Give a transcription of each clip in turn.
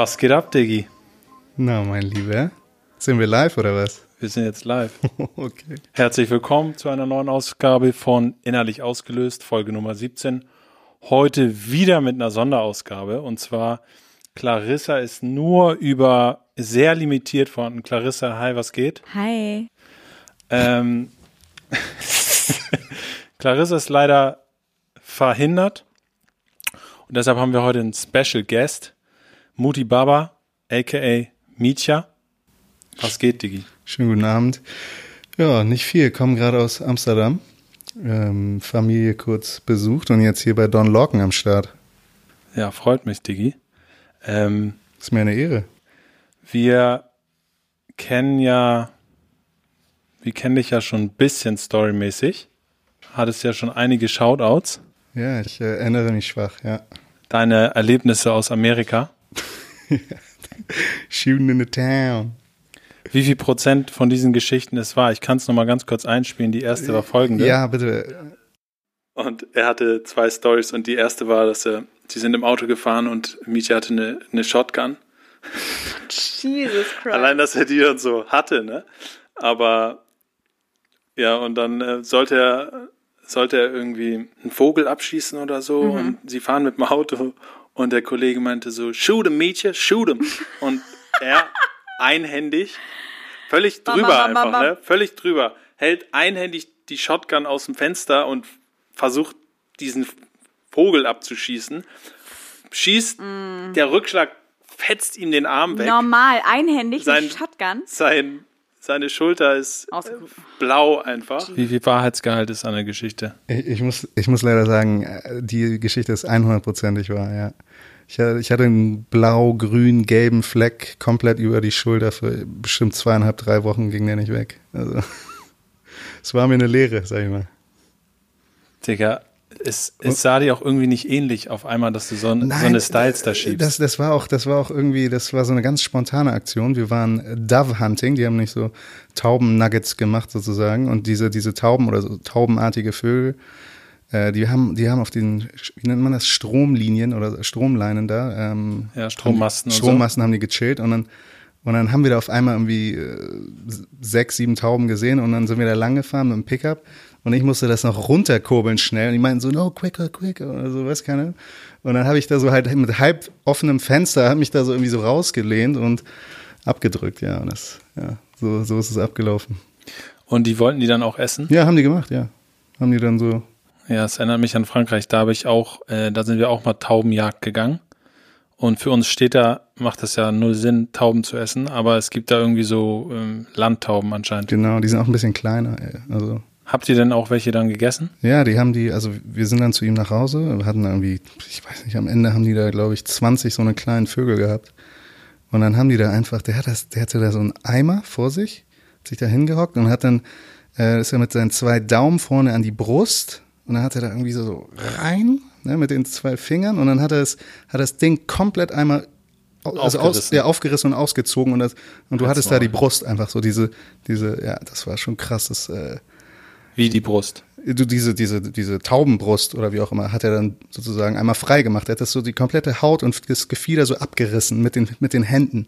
Was geht ab, Diggi? Na, mein Lieber. Sind wir live oder was? Wir sind jetzt live. okay. Herzlich willkommen zu einer neuen Ausgabe von Innerlich ausgelöst, Folge Nummer 17. Heute wieder mit einer Sonderausgabe und zwar Clarissa ist nur über sehr limitiert vorhanden. Clarissa, hi, was geht? Hi. Ähm, Clarissa ist leider verhindert und deshalb haben wir heute einen Special Guest, Muti Baba, aka Mietja. Was geht, Digi? Schönen guten Abend. Ja, nicht viel. Kommen gerade aus Amsterdam. Ähm, Familie kurz besucht und jetzt hier bei Don Locken am Start. Ja, freut mich, Digi. Ähm, ist mir eine Ehre. Wir kennen ja, wir kennen dich ja schon ein bisschen storymäßig. Hattest ja schon einige Shoutouts. Ja, ich äh, erinnere mich schwach, ja. Deine Erlebnisse aus Amerika. Shooting in the town. Wie viel Prozent von diesen Geschichten es war? Ich kann es nochmal ganz kurz einspielen. Die erste war folgende. Ja, bitte. Und er hatte zwei Stories und die erste war, dass er, sie sind im Auto gefahren und Mietje hatte eine, eine Shotgun. Jesus Christ. Allein, dass er die dann so hatte, ne? Aber ja, und dann äh, sollte er sollte er irgendwie einen Vogel abschießen oder so mhm. und sie fahren mit dem Auto und der Kollege meinte so, shoot him, Mädchen, shoot him. Und er einhändig, völlig drüber bam, bam, bam, einfach, ne? Völlig drüber, hält einhändig die Shotgun aus dem Fenster und versucht diesen Vogel abzuschießen. Schießt, mm. der Rückschlag fetzt ihm den Arm weg. Normal, einhändig sein, mit Shotgun. Sein seine Schulter ist äh, blau einfach. Wie viel Wahrheitsgehalt ist an der Geschichte? Ich, ich, muss, ich muss leider sagen, äh, die Geschichte ist 100%ig wahr, ja. Ich, ich hatte einen blau-grün-gelben Fleck komplett über die Schulter für bestimmt zweieinhalb, drei Wochen ging der nicht weg. Also, es war mir eine Lehre, sag ich mal. Digga, es, es sah dir auch irgendwie nicht ähnlich auf einmal, dass du so, Nein, so eine Styles da schiebst. Das, das war auch, das war auch irgendwie, das war so eine ganz spontane Aktion. Wir waren Dove Hunting, die haben nicht so Tauben-Nuggets gemacht sozusagen und diese, diese Tauben oder so taubenartige Vögel, äh, die haben, die haben auf den, wie nennt man das, Stromlinien oder Stromleinen da. Ähm, ja, Strommasten. Haben, Strommasten so. haben die gechillt und dann und dann haben wir da auf einmal irgendwie äh, sechs, sieben Tauben gesehen und dann sind wir da lang gefahren mit dem Pickup und ich musste das noch runterkurbeln schnell. Und die meinten so, no, quicker, quicker oder so, weiß keiner. Und dann habe ich da so halt mit halb offenem Fenster, habe mich da so irgendwie so rausgelehnt und abgedrückt, ja. Und das, ja, so, so ist es abgelaufen. Und die wollten die dann auch essen? Ja, haben die gemacht, ja. Haben die dann so. Ja, es erinnert mich an Frankreich. Da habe ich auch, äh, da sind wir auch mal Taubenjagd gegangen. Und für uns steht da, macht es ja null Sinn, Tauben zu essen, aber es gibt da irgendwie so ähm, Landtauben anscheinend. Genau, die sind auch ein bisschen kleiner. Also Habt ihr denn auch welche dann gegessen? Ja, die haben die, also wir sind dann zu ihm nach Hause, wir hatten irgendwie, ich weiß nicht, am Ende haben die da, glaube ich, 20 so eine kleinen Vögel gehabt. Und dann haben die da einfach, der hat das, der hatte da so einen Eimer vor sich, hat sich da hingehockt und hat dann, äh, ist er mit seinen zwei Daumen vorne an die Brust und dann hat er da irgendwie so, so rein, ne, mit den zwei Fingern und dann hat er es, hat das Ding komplett einmal also aus, ja, aufgerissen und ausgezogen und, das, und du das hattest da die Brust einfach so diese, diese, ja, das war schon krasses, äh, wie die Brust? Du, diese, diese, diese Taubenbrust oder wie auch immer, hat er dann sozusagen einmal frei gemacht. Er hat das so die komplette Haut und das Gefieder so abgerissen mit den, mit den Händen.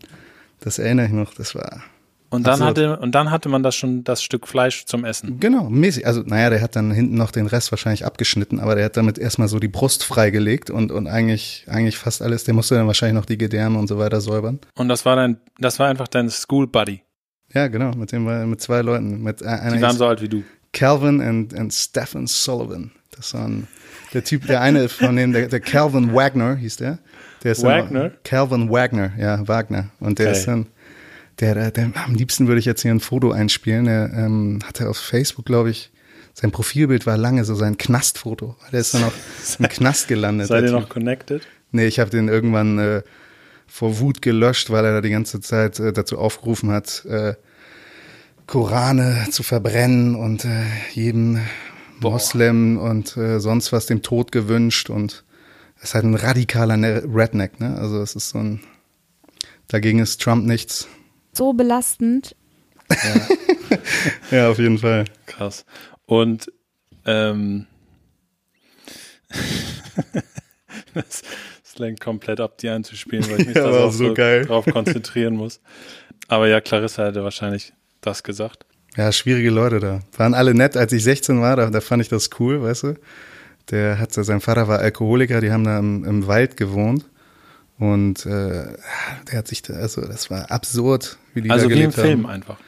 Das erinnere ich noch, das war. Und dann, hatte, und dann hatte man das schon, das Stück Fleisch zum Essen. Genau, mäßig. Also, naja, der hat dann hinten noch den Rest wahrscheinlich abgeschnitten, aber der hat damit erstmal so die Brust freigelegt und, und eigentlich, eigentlich fast alles. Der musste dann wahrscheinlich noch die Gedärme und so weiter säubern. Und das war dann, das war einfach dein School Buddy. Ja, genau, mit dem war, mit zwei Leuten. Mit einer die waren so alt wie du. Calvin und, und Stephen Sullivan. Das waren der Typ, der eine von denen, der, der Calvin Wagner hieß der. der ist Wagner? Calvin Wagner, ja, Wagner. Und der okay. ist dann, der, der, der, am liebsten würde ich jetzt hier ein Foto einspielen. Er ähm, hatte auf Facebook, glaube ich, sein Profilbild war lange so sein Knastfoto. Der ist dann auch im Knast gelandet. Seid ihr noch connected? Nee, ich habe den irgendwann äh, vor Wut gelöscht, weil er da die ganze Zeit äh, dazu aufgerufen hat, äh, Korane zu verbrennen und äh, jedem Boah. Moslem und äh, sonst was dem Tod gewünscht und es ist halt ein radikaler ne-, Redneck, ne? Also es ist so ein dagegen ist Trump nichts. So belastend. Ja, ja auf jeden Fall. Krass. Und ähm, das, Slang komplett ab, die einzuspielen, weil ich mich ja, da so, so drauf konzentrieren muss. Aber ja, Clarissa hätte wahrscheinlich das gesagt. Ja, schwierige Leute da. Waren alle nett. Als ich 16 war, da, da fand ich das cool, weißt du. Der hat, sein Vater war Alkoholiker, die haben da im, im Wald gewohnt. Und äh, der hat sich, da, also das war absurd, wie die also da gelebt wie im Film einfach.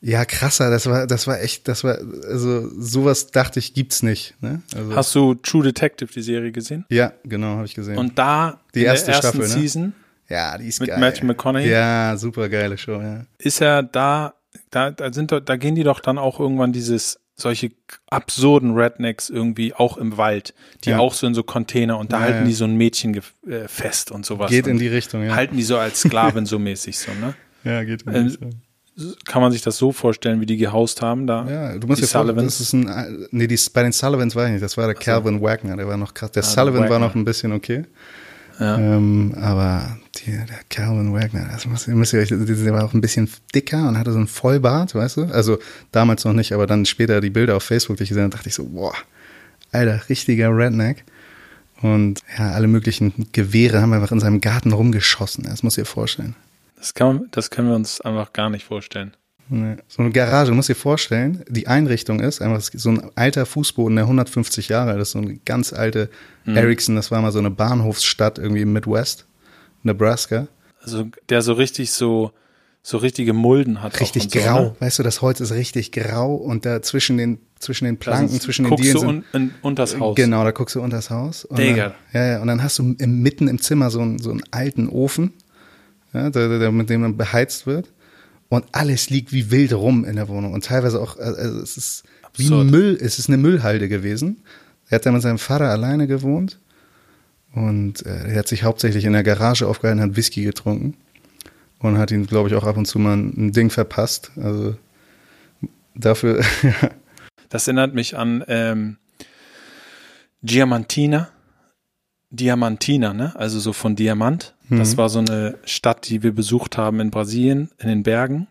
Ja, krasser, das war, das war echt, das war, also sowas dachte ich, gibt's nicht. Ne? Also, Hast du True Detective, die Serie, gesehen? Ja, genau, habe ich gesehen. Und da, die erste Staffel, Season, ne? Ja, die ist mit geil. Mit Matthew McConaughey. Ja, super geile Show, ja. Ist er da, da, da sind da gehen die doch dann auch irgendwann dieses solche absurden Rednecks irgendwie auch im Wald, die ja. auch so in so Container und da ja, halten ja. die so ein Mädchen äh, fest und sowas. Geht in die Richtung, ja. Halten die so als Sklavin so mäßig so, ne? Ja, geht in die ähm, Richtung kann man sich das so vorstellen, wie die gehaust haben da? Ja, du musst dir vorstellen, das ist ein, nee, die, bei den Sullivans war ich nicht, das war der also. Calvin Wagner, der war noch krass. Der ah, Sullivan war noch ein bisschen okay. Ja. Ähm, aber die, der Calvin Wagner, das muss, müsst ihr euch, der war auch ein bisschen dicker und hatte so einen Vollbart, weißt du? Also damals noch nicht, aber dann später die Bilder auf Facebook, die ich gesehen habe, dachte ich so, boah, alter, richtiger Redneck. Und ja, alle möglichen Gewehre haben einfach in seinem Garten rumgeschossen. Das muss ihr vorstellen. Das, kann, das können wir uns einfach gar nicht vorstellen. Nee. So eine Garage, du musst dir vorstellen, die Einrichtung ist einfach so ein alter Fußboden, der 150 Jahre alt ist, so eine ganz alte mhm. Ericsson, das war mal so eine Bahnhofsstadt irgendwie im Midwest, Nebraska. Also der so richtig so, so richtige Mulden hat. Richtig grau, so, ne? weißt du, das Holz ist richtig grau und da zwischen den, zwischen den Planken, zwischen den Dielen. Guckst du un, un, unters Haus. Genau, da guckst du unters Haus. Digga. ja, ja, und dann hast du im, mitten im Zimmer so einen, so einen alten Ofen ja, der, der, mit dem dann beheizt wird. Und alles liegt wie wild rum in der Wohnung. Und teilweise auch, also es ist wie ein Müll, es ist eine Müllhalde gewesen. Er hat dann mit seinem Vater alleine gewohnt. Und äh, er hat sich hauptsächlich in der Garage aufgehalten, hat Whisky getrunken. Und hat ihn, glaube ich, auch ab und zu mal ein Ding verpasst. Also dafür. Das erinnert mich an ähm, Diamantina. Diamantina, ne? Also so von Diamant. Das mhm. war so eine Stadt, die wir besucht haben in Brasilien, in den Bergen.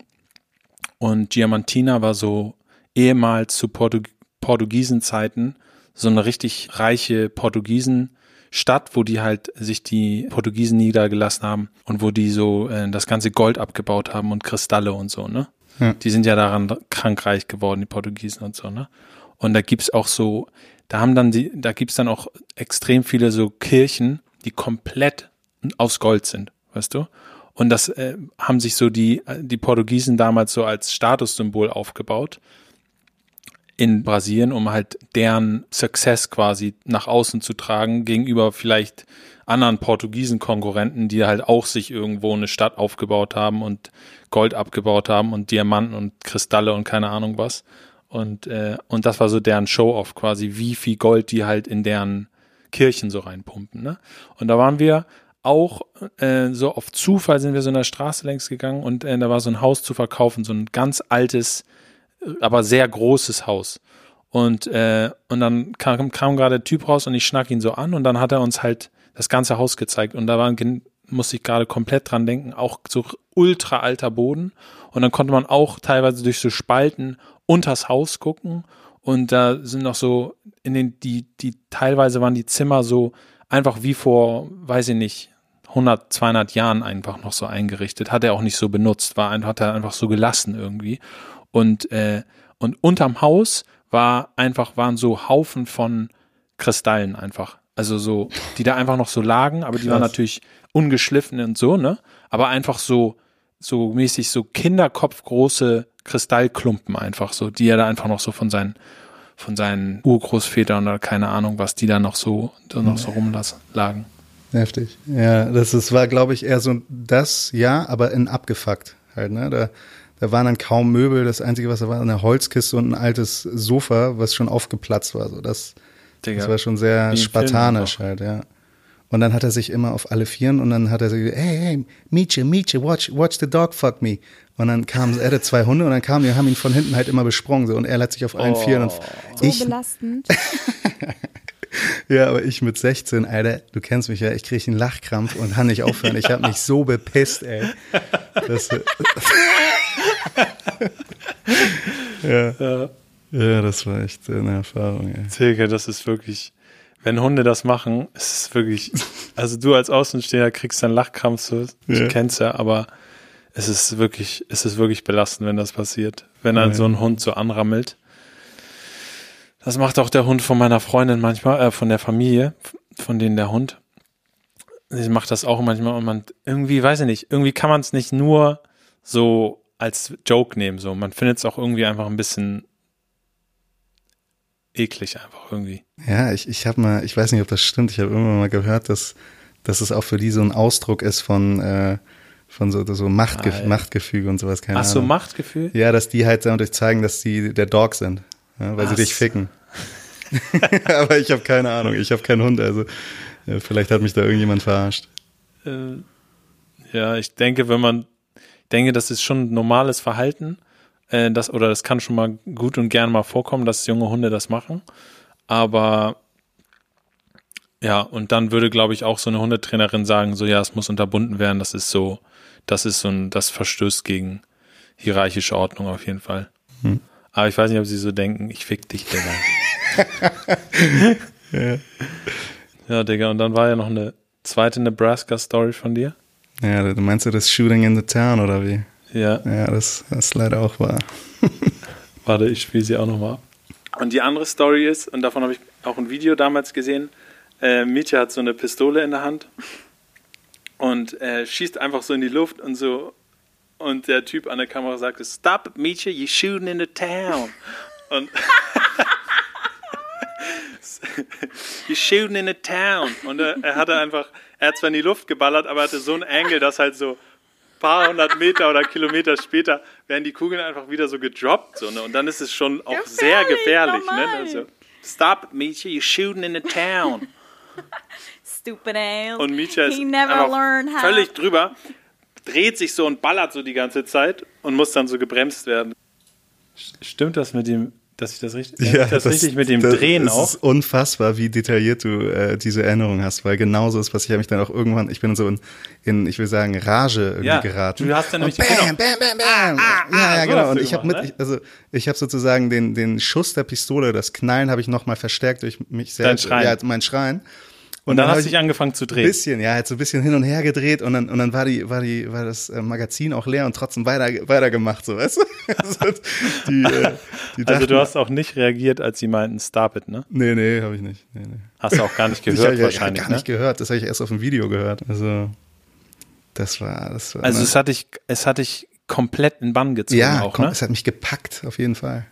Und Diamantina war so ehemals zu Portug Portugiesenzeiten so eine richtig reiche Portugiesenstadt, wo die halt sich die Portugiesen niedergelassen haben und wo die so äh, das ganze Gold abgebaut haben und Kristalle und so, ne? Ja. Die sind ja daran krankreich geworden, die Portugiesen und so, ne? Und da gibt's auch so, da haben dann die, da gibt's dann auch extrem viele so Kirchen, die komplett aus Gold sind, weißt du? Und das äh, haben sich so die, die Portugiesen damals so als Statussymbol aufgebaut in Brasilien, um halt deren Success quasi nach außen zu tragen gegenüber vielleicht anderen Portugiesen-Konkurrenten, die halt auch sich irgendwo eine Stadt aufgebaut haben und Gold abgebaut haben und Diamanten und Kristalle und keine Ahnung was. Und, äh, und das war so deren Show-off quasi, wie viel Gold die halt in deren Kirchen so reinpumpen. Ne? Und da waren wir auch äh, so auf Zufall sind wir so in der Straße längs gegangen und äh, da war so ein Haus zu verkaufen, so ein ganz altes, aber sehr großes Haus. Und, äh, und dann kam, kam gerade der Typ raus und ich schnack ihn so an und dann hat er uns halt das ganze Haus gezeigt und da waren, musste ich gerade komplett dran denken, auch so ultra alter Boden und dann konnte man auch teilweise durch so Spalten unters Haus gucken und da sind noch so in den, die, die teilweise waren die Zimmer so einfach wie vor, weiß ich nicht, 100, 200 Jahren einfach noch so eingerichtet. Hat er auch nicht so benutzt, war hat er einfach so gelassen irgendwie. Und, äh, und unterm Haus war einfach, waren so Haufen von Kristallen einfach. Also so, die da einfach noch so lagen, aber Krass. die waren natürlich ungeschliffen und so, ne? Aber einfach so, so mäßig so kinderkopfgroße Kristallklumpen einfach so, die er da einfach noch so von seinen, von seinen Urgroßvätern oder keine Ahnung, was die da noch so, da noch so rumlagen. Heftig. Ja, das ist, war, glaube ich, eher so das, ja, aber in abgefuckt halt, ne? Da, da waren dann kaum Möbel. Das Einzige, was da war, eine Holzkiste und ein altes Sofa, was schon aufgeplatzt war. So, das, Digga, das war schon sehr spartanisch halt, ja. Und dann hat er sich immer auf alle Vieren und dann hat er so, hey, hey, Mietje, Mietje, watch, watch the dog fuck me. Und dann kamen, er hatte zwei Hunde und dann kamen die haben ihn von hinten halt immer besprungen so und er hat sich auf allen oh. Vieren und so ich, belastend. Ja, aber ich mit 16, Alter, du kennst mich ja, ich kriege einen Lachkrampf und kann nicht aufhören. Ich habe mich so bepisst, ey. Das, ja. ja. ja, das war echt eine Erfahrung, ey. Tilke, das ist wirklich, wenn Hunde das machen, ist es wirklich, also du als Außenstehender kriegst dann Lachkrampf, so, ja. du kennst ja, aber es ist wirklich, es ist wirklich belastend, wenn das passiert. Wenn dann ja. so ein Hund so anrammelt. Das macht auch der Hund von meiner Freundin manchmal, äh, von der Familie, von denen der Hund. Sie macht das auch manchmal und man irgendwie, weiß ich nicht, irgendwie kann man es nicht nur so als Joke nehmen, so. Man findet es auch irgendwie einfach ein bisschen eklig einfach irgendwie. Ja, ich, ich habe mal, ich weiß nicht, ob das stimmt, ich habe irgendwann mal gehört, dass, dass es auch für die so ein Ausdruck ist von, äh, von so, so Machtgef ah, Machtgefüge und sowas. Keine Ach so, Machtgefühl? Ja, dass die halt dadurch zeigen, dass die der Dog sind, ja, weil Was? sie dich ficken. Aber ich habe keine Ahnung, ich habe keinen Hund, also äh, vielleicht hat mich da irgendjemand verarscht. Äh, ja, ich denke, wenn man, ich denke, das ist schon normales Verhalten äh, das, oder das kann schon mal gut und gern mal vorkommen, dass junge Hunde das machen. Aber ja, und dann würde, glaube ich, auch so eine Hundetrainerin sagen, so ja, es muss unterbunden werden, das ist so, das ist so ein, das verstößt gegen hierarchische Ordnung auf jeden Fall. Hm. Aber ich weiß nicht, ob sie so denken, ich fick dich, Digga. ja. ja, Digga, und dann war ja noch eine zweite Nebraska-Story von dir. Ja, du meinst du das Shooting in the Town oder wie? Ja. Ja, das, das ist leider auch wahr. Warte, ich spiele sie auch nochmal ab. Und die andere Story ist, und davon habe ich auch ein Video damals gesehen, äh, Mietja hat so eine Pistole in der Hand und äh, schießt einfach so in die Luft und so. Und der Typ an der Kamera sagte, Stop it, Mietja, you're shooting in the town. Und you're shooting in the town. Und er, er hatte einfach, er hat zwar in die Luft geballert, aber er hatte so einen Angle, dass halt so paar hundert Meter oder Kilometer später werden die Kugeln einfach wieder so gedroppt. So, ne? Und dann ist es schon auch gefährlich, sehr gefährlich. Ne? Also, Stop, Misha, you're shooting in the town. Stupid ass. Und Misha ist völlig drüber, dreht sich so und ballert so die ganze Zeit und muss dann so gebremst werden. Stimmt das mit dem dass ich das richtig, ja, das, das richtig mit dem das, Drehen auch. Es ist unfassbar, wie detailliert du äh, diese Erinnerung hast, weil genauso ist, was ich habe mich dann auch irgendwann, ich bin so in, in ich will sagen, Rage irgendwie ja, geraten. Du hast dann nämlich bam, bam, bam, bam, bam. Ah, ah, ja, ja, so genau. Und ich habe mit, ne? ich, also ich habe sozusagen den den Schuss der Pistole, das Knallen habe ich nochmal verstärkt durch mich selbst, Dein Schreien. ja, mein Schreien. Und, dann, dann hast du dich angefangen zu drehen. Ein bisschen, ja, halt so ein bisschen hin und her gedreht und dann, und dann war die, war die, war das äh, Magazin auch leer und trotzdem weiter, weitergemacht, so, weißt du? Also, die, äh, die also du hast auch nicht reagiert, als sie meinten, stop it, ne? Nee, nee, habe ich nicht. Nee, nee. Hast du auch gar nicht gehört, ich, wahrscheinlich. Ich gar nicht ne? gehört, das habe ich erst auf dem Video gehört. Also, das war, das war. Also, ne? es hat dich, es hat dich komplett in Bann gezogen ja, auch, ne? es hat mich gepackt, auf jeden Fall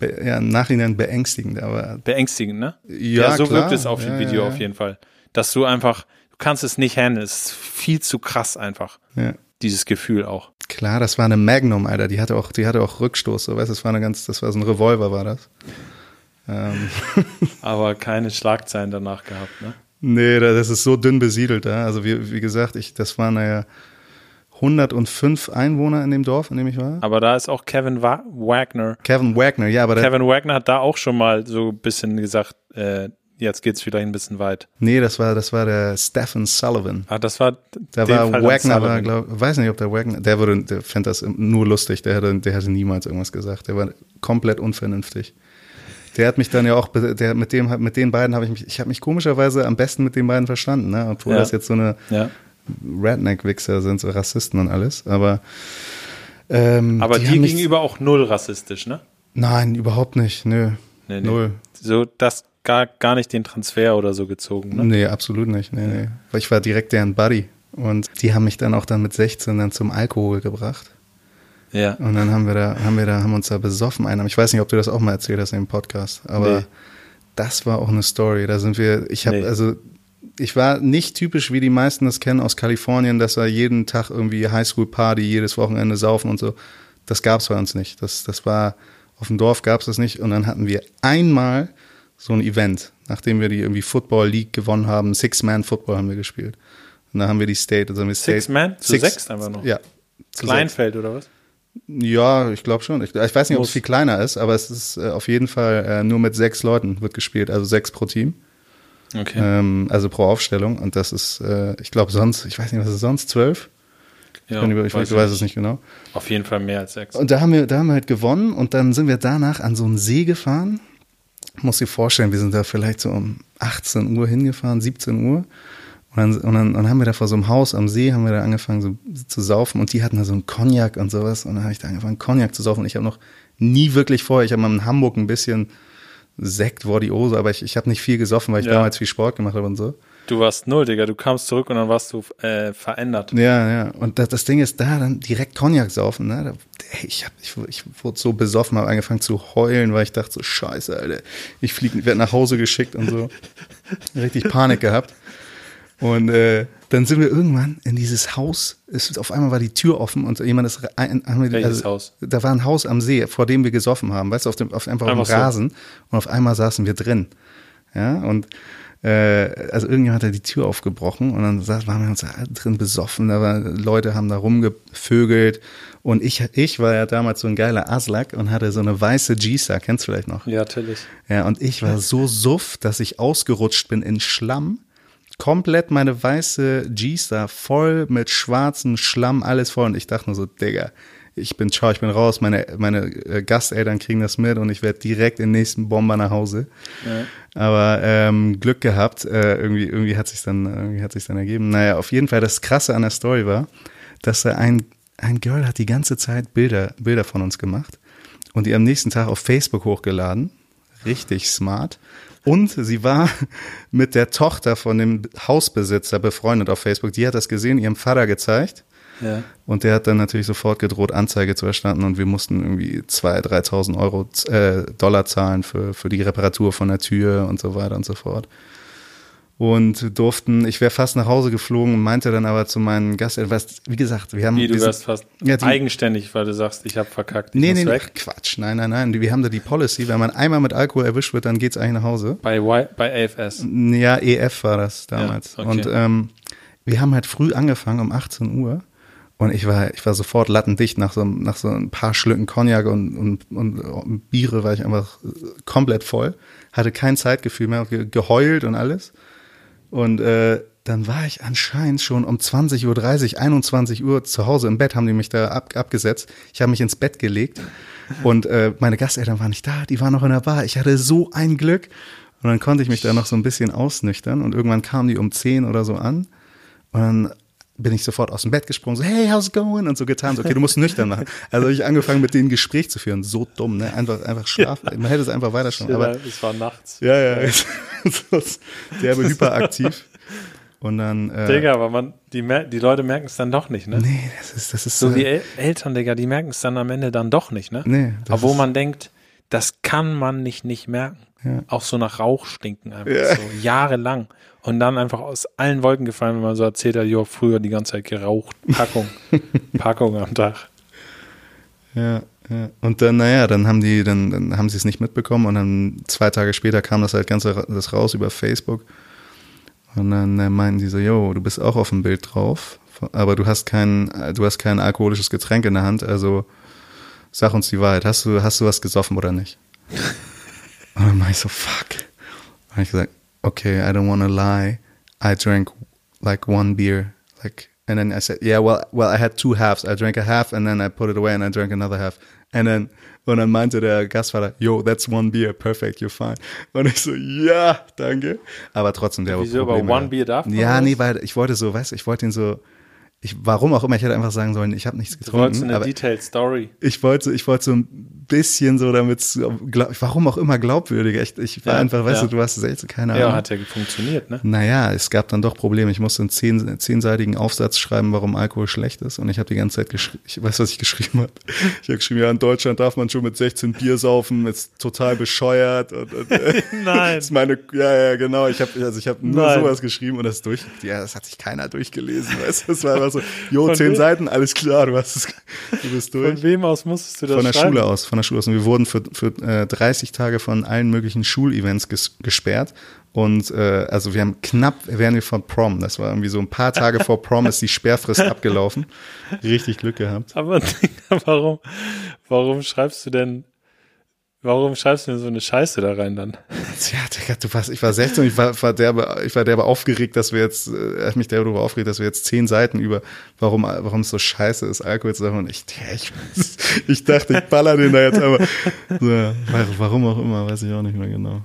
ja, im Nachhinein beängstigend, aber. Beängstigend, ne? Ja, ja so klar. wirkt es auf dem Video ja, ja. auf jeden Fall dass du einfach, du kannst es nicht handeln. Es ist viel zu krass einfach. Ja. Dieses Gefühl auch. Klar, das war eine Magnum, Alter. Die hatte auch, die hatte auch Rückstoß, so weißt du, das war eine ganz, das war so ein Revolver, war das. Ähm. Aber keine Schlagzeilen danach gehabt, ne? Nee, das ist so dünn besiedelt da. Also wie, wie gesagt, ich, das waren naja 105 Einwohner in dem Dorf, in dem ich war. Aber da ist auch Kevin Wa Wagner. Kevin Wagner, ja, aber Kevin Wagner hat da auch schon mal so ein bisschen gesagt, äh, jetzt geht's vielleicht ein bisschen weit. Nee, das war, das war der Stephen Sullivan. Ah, das war, der war Wagner, war, glaub, weiß nicht, ob der Wagner, der würde, der fand das nur lustig, der hatte, der hatte niemals irgendwas gesagt, der war komplett unvernünftig. Der hat mich dann ja auch, der, mit dem, mit den beiden habe ich mich, ich habe mich komischerweise am besten mit den beiden verstanden, ne, obwohl ja. das jetzt so eine ja. Redneck-Wichser sind, so Rassisten und alles, aber, ähm, Aber die, die gegenüber auch null rassistisch, ne? Nein, überhaupt nicht, nö. Nee, nee. Null. So, das gar, gar nicht den Transfer oder so gezogen, ne? Nee, absolut nicht. Nee, nee. Weil ich war direkt deren Buddy. Und die haben mich dann auch dann mit 16 dann zum Alkohol gebracht. Ja. Und dann haben wir da, haben wir da, haben uns da besoffen einen. Ich weiß nicht, ob du das auch mal erzählt hast im Podcast, aber nee. das war auch eine Story. Da sind wir, ich habe, nee. also, ich war nicht typisch, wie die meisten das kennen aus Kalifornien, dass wir jeden Tag irgendwie Highschool-Party, jedes Wochenende saufen und so. Das gab es bei uns nicht. Das, das war, auf dem Dorf gab es das nicht. Und dann hatten wir einmal so ein Event, nachdem wir die irgendwie Football League gewonnen haben. Six-Man-Football haben wir gespielt. Und da haben wir die State, also haben wir State. Six-Man? Zu sechs einfach noch? Ja. Kleinfeld sechs. oder was? Ja, ich glaube schon. Ich, ich, weiß nicht, ob es viel kleiner ist, aber es ist äh, auf jeden Fall äh, nur mit sechs Leuten wird gespielt, also sechs pro Team. Okay. Ähm, also pro Aufstellung. Und das ist, äh, ich glaube sonst, ich weiß nicht, was ist sonst, zwölf? Ja, ich, ich weiß, weiß es nicht genau. Auf jeden Fall mehr als sechs. Und da haben wir, da haben wir halt gewonnen und dann sind wir danach an so einen See gefahren muss dir vorstellen, wir sind da vielleicht so um 18 Uhr hingefahren, 17 Uhr. Und dann, und dann, dann haben wir da vor so einem Haus am See, haben wir da angefangen so zu saufen und die hatten da so einen Cognac und sowas. Und dann habe ich da angefangen, Cognac zu saufen. Und ich habe noch nie wirklich vorher, ich habe mal in Hamburg ein bisschen Sekt, Ose, aber ich, ich habe nicht viel gesoffen, weil ich Ja. damals viel Sport gemacht habe und so. Du warst null, Digga. Du kamst zurück und dann warst du äh, verändert. Ja, ja. Und das, das Ding ist da, dann direkt Cognac saufen, ne? Ich, hab, ich, ich wurde so besoffen, habe angefangen zu heulen, weil ich dachte so, scheiße, Alter. Ich fliege, werde nach Hause geschickt und so. Richtig Panik gehabt. Und äh, dann sind wir irgendwann in dieses Haus, es, auf einmal war die Tür offen und jemand ist rein, Welches Haus? Da war ein Haus am See, vor dem wir gesoffen haben, weißt du, auf dem, auf, einfach, Einfach auf so. dem Rasen. Und auf einmal saßen wir drin. Ja, und äh, also irgendjemand hat da die Tür aufgebrochen und dann saß, waren wir uns drin besoffen, da war, Leute haben da rumgevögelt und ich, ich war ja damals so ein geiler Aslak und hatte so eine weiße G-Star, kennst du vielleicht noch? Ja, natürlich. Ja, und ich war so suff, dass ich ausgerutscht bin in Schlamm. Komplett meine weiße G-Star voll mit schwarzem Schlamm, alles voll. Und ich dachte nur so, Digga, ich bin, schau, ich bin raus, meine, meine äh, Gasteltern kriegen das mit und ich werde direkt den nächsten Bomber nach Hause. Aber ähm, Glück gehabt, äh, irgendwie, irgendwie hat sich dann, irgendwie hat sich dann ergeben. Naja, auf jeden Fall, das Krasse an der Story war, dass da ein, ein Girl hat die ganze Zeit Bilder, Bilder von uns gemacht und die am nächsten Tag auf Facebook hochgeladen. Richtig smart. Und sie war mit der Tochter von dem Hausbesitzer befreundet auf Facebook. Die hat das gesehen, ihrem Vater gezeigt. Ja. Und der hat dann natürlich sofort gedroht, Anzeige zu erstatten und wir mussten irgendwie 2.000, 3.000 Euro, äh, Dollar zahlen für, für die Reparatur von der Tür und so weiter und so fort. Und durften, ich wäre fast nach Hause geflogen und meinte dann aber zu meinen Gästen, was, wie gesagt, wir haben. Wie, du wärst fast Ja, die- eigenständig, weil du sagst, ich habe verkackt. Ich Nee, nee, nee. Quatsch, nein, nein, nein. Wir haben da die Policy, wenn man einmal mit Alkohol erwischt wird, dann geht's eigentlich nach Hause. Bei, y, bei AFS. Ja, EF war das damals. Ja, okay. Und ähm, wir haben halt früh angefangen um 18 Uhr. Und ich war, ich war sofort lattendicht nach so, nach so ein paar Schlücken Cognac und, und, und, und Biere war ich einfach komplett voll. Hatte kein Zeitgefühl mehr, ge geheult und alles. Und äh, dann war ich anscheinend schon um 20.30 Uhr, 21 Uhr zu Hause im Bett, haben die mich da ab, abgesetzt. Ich habe mich ins Bett gelegt und äh, meine Gasteltern waren nicht da, die waren noch in der Bar. Ich hatte so ein Glück. Und dann konnte ich mich da noch so ein bisschen ausnüchtern und irgendwann kamen die um 10 oder so an. Und dann bin ich sofort aus dem Bett gesprungen, so, hey, how's it going? Und so getan, so, okay, du musst nüchtern machen. Also hab ich angefangen, mit denen ein Gespräch zu führen. So dumm, ne? Einfach, einfach schlafen. Man hätte es einfach weiter schlafen. Ja, Aber es war nachts. ja, ja. so ist derbe hyperaktiv. Und dann. Äh, Digga, aber man, die, die Leute merken es dann doch nicht, ne? Nee, das ist, das ist So wie äh, El Eltern, Digga, die merken es dann am Ende dann doch nicht, ne? Nee, Obwohl man denkt, das kann man nicht nicht merken. Ja. Auch so nach Rauch stinken einfach Ja. so jahrelang. Und dann einfach aus allen Wolken gefallen, wenn man so erzählt hat, jo, früher die ganze Zeit geraucht. Packung. Packung am Tag. Ja, ja. Und dann, naja, dann haben die, dann, dann haben sie es nicht mitbekommen und dann zwei Tage später kam das halt ganze ra- das raus über Facebook. Und dann äh, meinten die so, yo, du bist auch auf dem Bild drauf, aber du hast kein, du hast kein alkoholisches Getränk in der Hand, also sag uns die Wahrheit. Hast du, hast du was gesoffen oder nicht? und dann mach ich so, fuck. Und hab ich gesagt, okay, I don't wanna lie. I drank like one beer, like, and then I said, yeah, well, well, I had two halves. I drank a half and then I put it away and I drank another half. And then, und dann meinte der Gastvater, yo, that's one beer, perfect, you're fine. Und ich so, ja, danke. Aber trotzdem, der Wieso, aber Probleme- one beer darf man Ja, nee, weil ich wollte so, weißt du, ich wollte ihn so, ich, warum auch immer, ich hätte einfach sagen sollen, ich habe nichts Du wolltest getrunken. eine Detailed Story. ich wollte, ich wollte so ein bisschen so damit, warum auch immer glaubwürdiger. Ich, ich war Ja, einfach, weißt ja. du, du hast es echt so keine Ja, Ahnung. hat ja funktioniert, ne? Naja, es gab dann doch Probleme. Ich musste einen zehn, zehnseitigen Aufsatz schreiben, warum Alkohol schlecht ist. Und ich habe die ganze Zeit geschrieben, ich weiß, was ich geschrieben habe. Ich habe geschrieben, ja, in Deutschland darf man schon mit 16 Bier saufen, ist total bescheuert. Und, und, äh, Nein. Ist meine, ja, ja, genau. Ich habe also ich hab nur Nein. sowas geschrieben und das durch, ja, das hat sich keiner durchgelesen. Weißt du, das war einfach so, jo, Von zehn wem? Seiten, alles klar, du hast es, du bist durch. Von wem aus musstest du das Von der schreiben? Schule aus, von der Schule aus. Und wir wurden für, für äh, 30 Tage von allen möglichen Schulevents ges gesperrt. Und äh, also wir haben knapp, wären wir von Prom. Das war irgendwie so ein paar Tage vor Prom ist die Sperrfrist abgelaufen. Richtig Glück gehabt. Aber warum, warum schreibst du denn, warum schreibst du denn so eine Scheiße da rein dann? Tja, Digga, du warst, ich war 16 und ich war, war derbe, ich war derbe aufgeregt, dass wir jetzt, äh, mich derbe darüber aufgeregt, dass wir jetzt zehn Seiten über, warum, warum es so scheiße ist, Alkohol zu sagen. Und ich, ja, ich, ich dachte, ich baller den da jetzt, aber so, warum auch immer, weiß ich auch nicht mehr genau.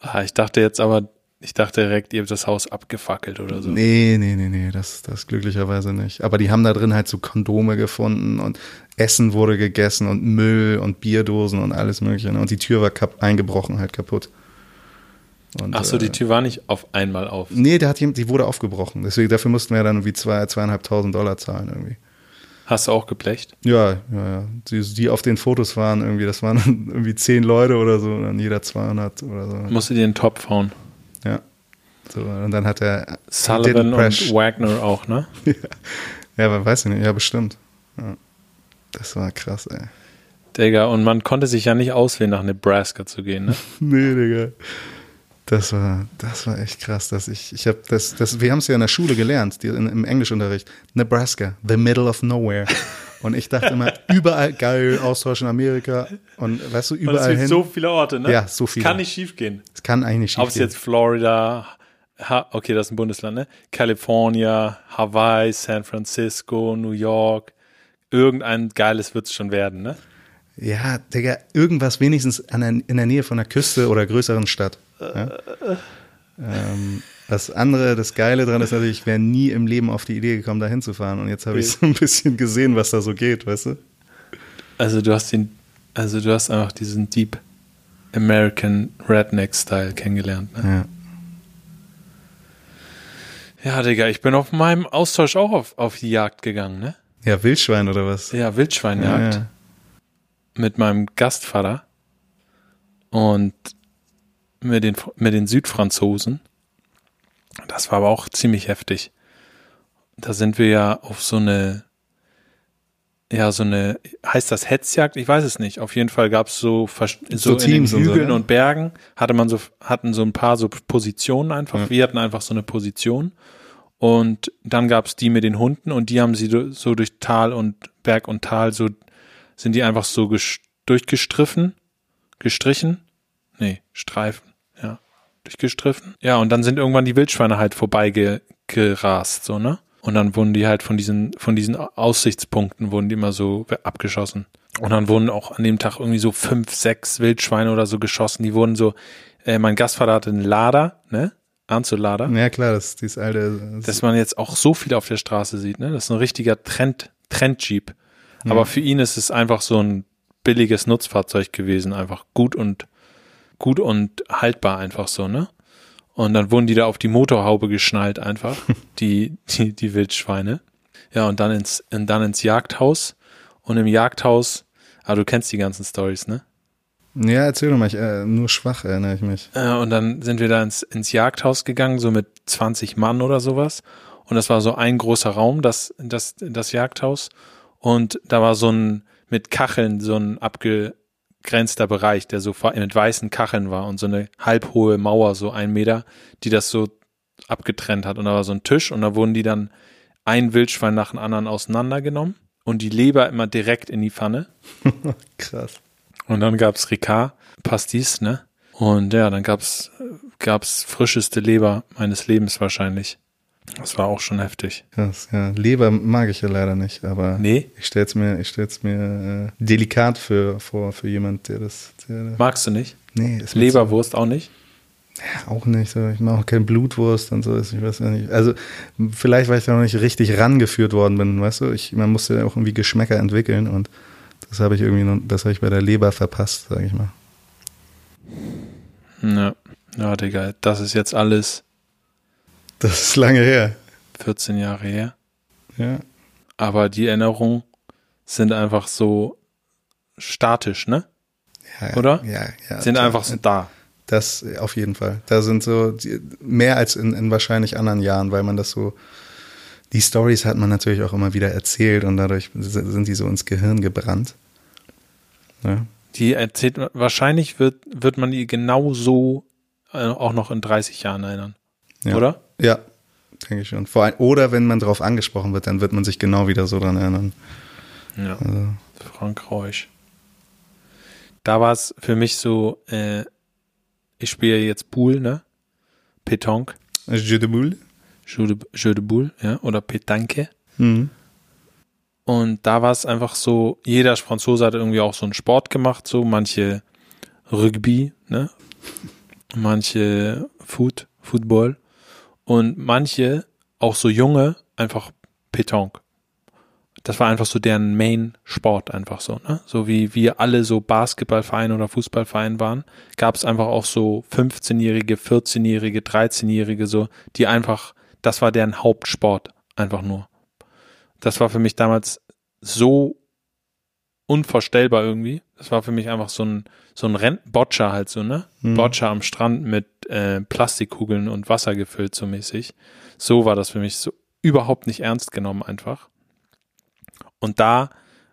Ah, ich dachte jetzt aber, ich dachte direkt, ihr habt das Haus abgefackelt oder so. Nee, nee, nee, nee, das, das glücklicherweise nicht. Aber die haben da drin halt so Kondome gefunden und Essen wurde gegessen und Müll und Bierdosen und alles mögliche. ne? Und die Tür war eingebrochen, halt kaputt. Und, Ach so, die äh, Tür war nicht auf einmal auf. Nee, der hat jemand, die wurde aufgebrochen. Deswegen, dafür mussten wir dann irgendwie zwei, zweieinhalbtausend Dollar zahlen irgendwie. Hast du auch geblecht? Ja, ja, ja. Die, die auf den Fotos waren irgendwie, das waren irgendwie zehn Leute oder so, und dann jeder 200 oder so. Musst du dir einen Topf hauen. So, und dann hat er Sullivan und Wagner auch, ne? Ja, aber weiß ich nicht, ja, bestimmt. Ja. Das war krass, ey. Digga, und man konnte sich ja nicht auswählen, nach Nebraska zu gehen, ne? Nee, Digga. Das war, das war echt krass, dass ich, ich habe das, das, wir haben es ja in der Schule gelernt, die, in, im Englischunterricht. Nebraska, the middle of nowhere. Und ich dachte immer, überall geil, Austausch in Amerika und weißt du, Und es überall gibt hin. so viele Orte, ne? Ja, so Es viele. kann nicht schief gehen. Es kann eigentlich nicht Ob es jetzt Florida, ha, okay, das ist ein Bundesland, ne? California, Hawaii, San Francisco, New York. Irgendein geiles wird es schon werden, ne? Ja, Digga, irgendwas wenigstens der, in der Nähe von einer Küste oder größeren Stadt. Ja? Ähm, das andere, das Geile dran ist natürlich, ich wäre nie im Leben auf die Idee gekommen, da hinzufahren. Und jetzt habe ich so ein bisschen gesehen, was da so geht, weißt du? Also du hast den, also du hast einfach diesen Deep American Redneck Style kennengelernt, ne? Ja. Ja, Digga, ich bin auf meinem Austausch auch auf, auf die Jagd gegangen, ne? Ja, Wildschwein oder was? Ja, Wildschweinjagd. Ja, ja. mit meinem Gastvater und mit den, mit den Südfranzosen. Das war aber auch ziemlich heftig. Da sind wir ja auf so eine, ja, so eine, heißt das Hetzjagd? Ich weiß es nicht. Auf jeden Fall gab es so, so, So in den Teams und so, Hügeln ne? und Bergen hatte man so, hatten so ein paar so Positionen einfach. Ja. Wir hatten einfach so eine Position. Und dann gab es die mit den Hunden und die haben sie so durch Tal und Berg und Tal so, sind die einfach so ges- durchgestriffen, gestrichen, nee, Streifen, ja, durchgestriffen. Ja, und dann sind irgendwann die Wildschweine halt vorbeigerast, so, ne? Und dann wurden die halt von diesen, von diesen Aussichtspunkten wurden die immer so abgeschossen. Und dann wurden auch an dem Tag irgendwie so fünf, sechs Wildschweine oder so geschossen. Die wurden so, äh, mein Gastvater hatte einen Lader, ne? Ahnst du Lader? Ja, klar, das ist dieses alte. dass man jetzt auch so viel auf der Straße sieht. Ne? Das ist ein richtiger Trend, Trend-Jeep. Aber für ihn ist es einfach so ein billiges Nutzfahrzeug gewesen, einfach gut und gut und haltbar einfach so, ne? Und dann wurden die da auf die Motorhaube geschnallt einfach, die, die, die Wildschweine. Ja, und dann ins, und dann ins Jagdhaus. Und im Jagdhaus, ah, du kennst die ganzen Stories, ne? Ja, erzähl doch mal, ich, äh, nur schwach erinnere ich mich. Äh, und dann sind wir da ins, ins Jagdhaus gegangen, so mit 20 Mann oder sowas. Und das war so ein großer Raum, das, das, das Jagdhaus. Und da war so ein, mit Kacheln, so ein abgegrenzter Bereich, der so mit weißen Kacheln war und so eine halbhohe Mauer, so ein Meter, die das so abgetrennt hat. Und da war so ein Tisch und da wurden die dann ein Wildschwein nach dem anderen auseinandergenommen und die Leber immer direkt in die Pfanne. Krass. Und dann gab's Ricard, Pastis, ne? Und ja, dann gab's gab's frischeste Leber meines Lebens wahrscheinlich. Das war auch schon heftig. Krass, ja. Leber mag ich ja leider nicht, aber Nee, ich stell's mir, ich stell's mir äh, delikat für, vor, für jemand, der das. Der, magst du nicht? nee, ist Leberwurst auch nicht? zu- auch nicht. So. Ich mache auch keine Blutwurst und so. Ich weiß ja nicht. Also, vielleicht, weil ich da noch nicht richtig rangeführt worden bin, weißt du? Ich, man musste ja auch irgendwie Geschmäcker entwickeln und das habe ich irgendwie, das habe ich bei der Leber verpasst, sage ich mal. Ja. Ja, Digga, das ist jetzt alles Das ist lange her. 14 Jahre her. Ja. Aber die Erinnerungen sind einfach so statisch, ne? ja Oder? Ja, ja. Sind klar. einfach so da. Das auf jeden Fall. Da sind so die, mehr als in, in wahrscheinlich anderen Jahren, weil man das so, die Stories hat man natürlich auch immer wieder erzählt und dadurch sind die so ins Gehirn gebrannt. Ja, Die erzählt, wahrscheinlich wird, wird man die genau so äh, auch noch in 30 Jahren erinnern. ja. Oder? Ja, denke ich schon. Vor allem, oder wenn man darauf angesprochen wird, dann wird man sich genau wieder so dran erinnern. Ja. Also, Frank Reusch. Da war es für mich so, äh, ich spiele jetzt Pool, ne? Petanque, Jeu de boule? Jeu de, Jeu de Boule, ja, oder Petanque. Mhm. Und da war es einfach so, jeder Franzose hat irgendwie auch so einen Sport gemacht, so manche Rugby, ne? manche Foot, Football und manche, auch so junge, einfach Petanque. Das war einfach so deren Main-Sport einfach so, ne? So wie wir alle so Basketballverein oder Fußballverein waren, gab es einfach auch so 15-Jährige, 14-Jährige, 13-Jährige so, die einfach, das war deren Hauptsport, einfach nur. Das war für mich damals so unvorstellbar irgendwie. Das war für mich einfach so ein, so ein Rentboccia halt so, ne? Mhm. Boccia am Strand mit äh, Plastikkugeln und Wasser gefüllt so mäßig. So war das für mich so überhaupt nicht ernst genommen einfach. Und da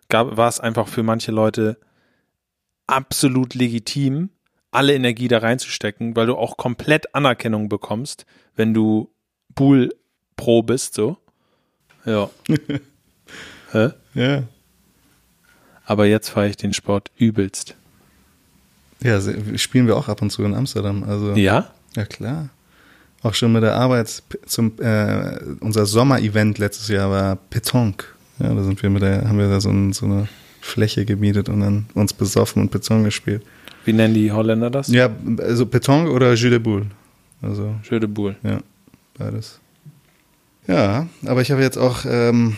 gab, war es einfach für manche Leute absolut legitim, alle Energie da reinzustecken, weil du auch komplett Anerkennung bekommst, wenn du Bull Pro bist, so. Ja. Hä? Ja. Aber jetzt fahre ich den Sport übelst. Ja, spielen wir auch ab und zu in Amsterdam. Also, Ja? ja klar. Auch schon mit der Arbeit zum äh, unser Sommer-Event letztes Jahr war Petanque. Ja, da sind wir mit der, haben wir da so, ein, so eine Fläche gemietet und dann uns besoffen und Petanque gespielt. Wie nennen die Holländer das? Ja, also Petanque oder Jeu de Boule. Also Schöne Bull. Ja, beides. Ja, aber ich habe jetzt auch ähm,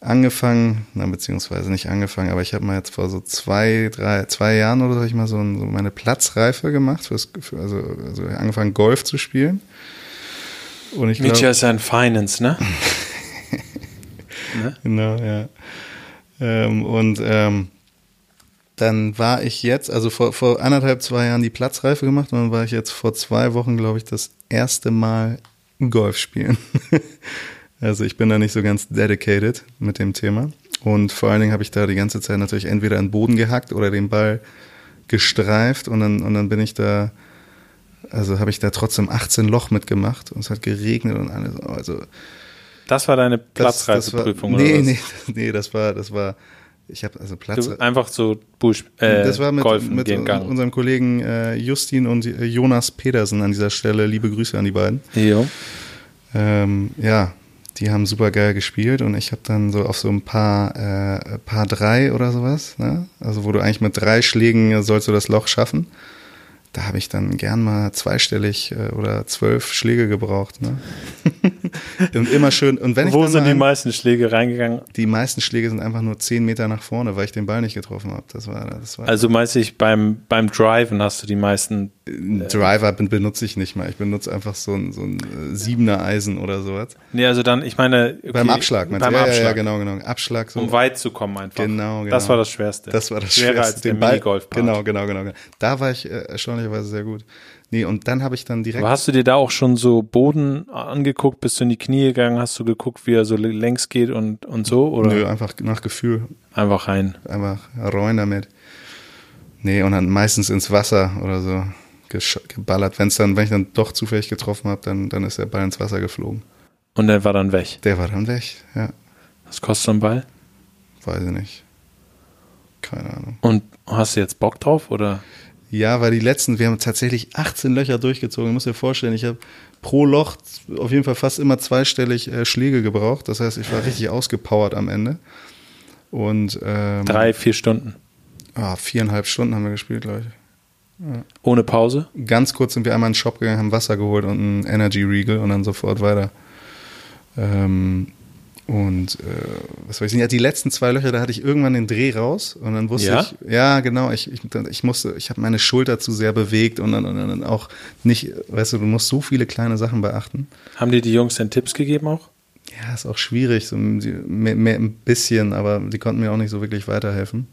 angefangen, na beziehungsweise nicht angefangen, aber ich habe mal jetzt vor so zwei, drei, zwei Jahren oder so, hab ich mal so, so meine Platzreife gemacht, fürs, für, also, also angefangen Golf zu spielen. Und ich Mitya ist ja in Finance, ne? ne? genau, ja. Ähm, und ähm, dann war ich jetzt, also vor, vor anderthalb, zwei Jahren die Platzreife gemacht und dann war ich jetzt vor zwei Wochen, glaube ich, das erste Mal Golf spielen. also ich bin da nicht so ganz dedicated mit dem Thema. Und vor allen Dingen habe ich da die ganze Zeit natürlich entweder in den Boden gehackt oder den Ball gestreift und dann, und dann bin ich da, also habe ich da trotzdem 18 Loch mitgemacht und es hat geregnet und alles. Also Das war deine Platzreifeprüfung, nee, oder was? Nee, nee, das war, das war, ich habe also Platz. Du, einfach so Bull, äh, das war mit, Golfen mit unserem Kollegen äh, Justin und äh, Jonas Pedersen an dieser Stelle. Liebe Grüße an die beiden. Jo. Ähm, ja, die haben super geil gespielt und ich habe dann so auf so ein paar, äh, paar drei oder sowas, ne? also wo du eigentlich mit drei Schlägen sollst du das Loch schaffen. Da habe ich dann gern mal zweistellig äh, oder zwölf Schläge gebraucht. Ne? und immer schön. Und wenn ich Wo dann sind die einen- meisten Schläge reingegangen? die meisten Schläge sind einfach nur zehn Meter nach vorne, weil ich den Ball nicht getroffen habe. Das war, das war Also meinst du, ich beim, beim Driven hast du die meisten. Ein Driver ben- benutze ich nicht mal. Ich benutze einfach so ein, so ein äh, siebener Eisen oder sowas. Nee, also dann, ich meine. okay, beim Abschlag, meinst Beim? Ja, Abschlag. Ja, ja, genau, genau. Abschlag so. Um weit zu kommen einfach. Genau, genau. Das war das Schwerste. Das war das Schwerer Schwerste. als Den Minigolf-Part. Genau, genau, genau. genau. Da war ich äh, erstaunlicherweise sehr gut. Nee, und dann habe ich dann direkt. Aber hast du dir da auch schon so Boden angeguckt, bist du in die Knie gegangen, hast du geguckt, wie er so längs geht und, und so? Oder Nö, einfach nach Gefühl. einfach rein? Einfach rein damit. Nee, und dann meistens ins Wasser oder so geballert. Wenn's dann, wenn ich dann doch zufällig getroffen habe, dann, dann ist der Ball ins Wasser geflogen. Und der war dann weg. Der war dann weg, ja. Was kostet so ein Ball? Weiß ich nicht. Keine Ahnung. Und hast du jetzt Bock drauf? Oder? Ja, weil die letzten, wir haben tatsächlich 18 Löcher durchgezogen. Du musst dir vorstellen, ich habe pro Loch auf jeden Fall fast immer zweistellig äh, Schläge gebraucht. Das heißt, ich war richtig ausgepowert am Ende. Und ähm, Drei, vier Stunden. ah, viereinhalb Stunden haben wir gespielt, glaube ich. Ohne Pause? Ganz kurz sind wir einmal in den Shop gegangen, haben Wasser geholt und einen Energy Regal und dann sofort weiter. Ähm, und äh, was weiß ich nicht, ja, die letzten zwei Löcher, da hatte ich irgendwann den Dreh raus und dann wusste Ja? ich, ja genau, ich, ich, ich musste, ich habe meine Schulter zu sehr bewegt und dann, und dann auch nicht, weißt du, du musst so viele kleine Sachen beachten. Haben dir die Jungs denn Tipps gegeben auch? Ja, ist auch schwierig, so ein bisschen, aber die konnten mir auch nicht so wirklich weiterhelfen.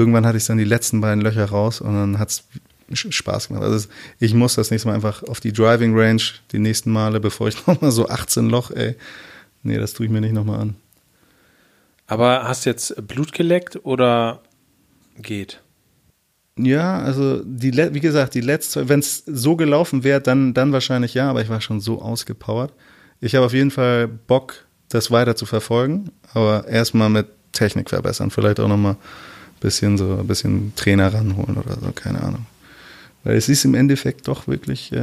Irgendwann hatte ich dann die letzten beiden Löcher raus und dann hat's Sch- Spaß gemacht. Also es- ich muss das nächste Mal einfach auf die Driving Range die nächsten Male, bevor ich nochmal so 18 Loch, ey. Nee, das tue ich mir nicht nochmal an. Aber hast du jetzt Blut geleckt oder geht? Ja, also die, wie gesagt, die letzte, wenn es so gelaufen wäre, dann, dann wahrscheinlich ja, aber ich war schon so ausgepowert. Ich habe auf jeden Fall Bock, das weiter zu verfolgen, aber erstmal mit Technik verbessern, vielleicht auch nochmal bisschen so ein bisschen Trainer ranholen oder so, keine Ahnung. Weil es ist im Endeffekt doch wirklich äh,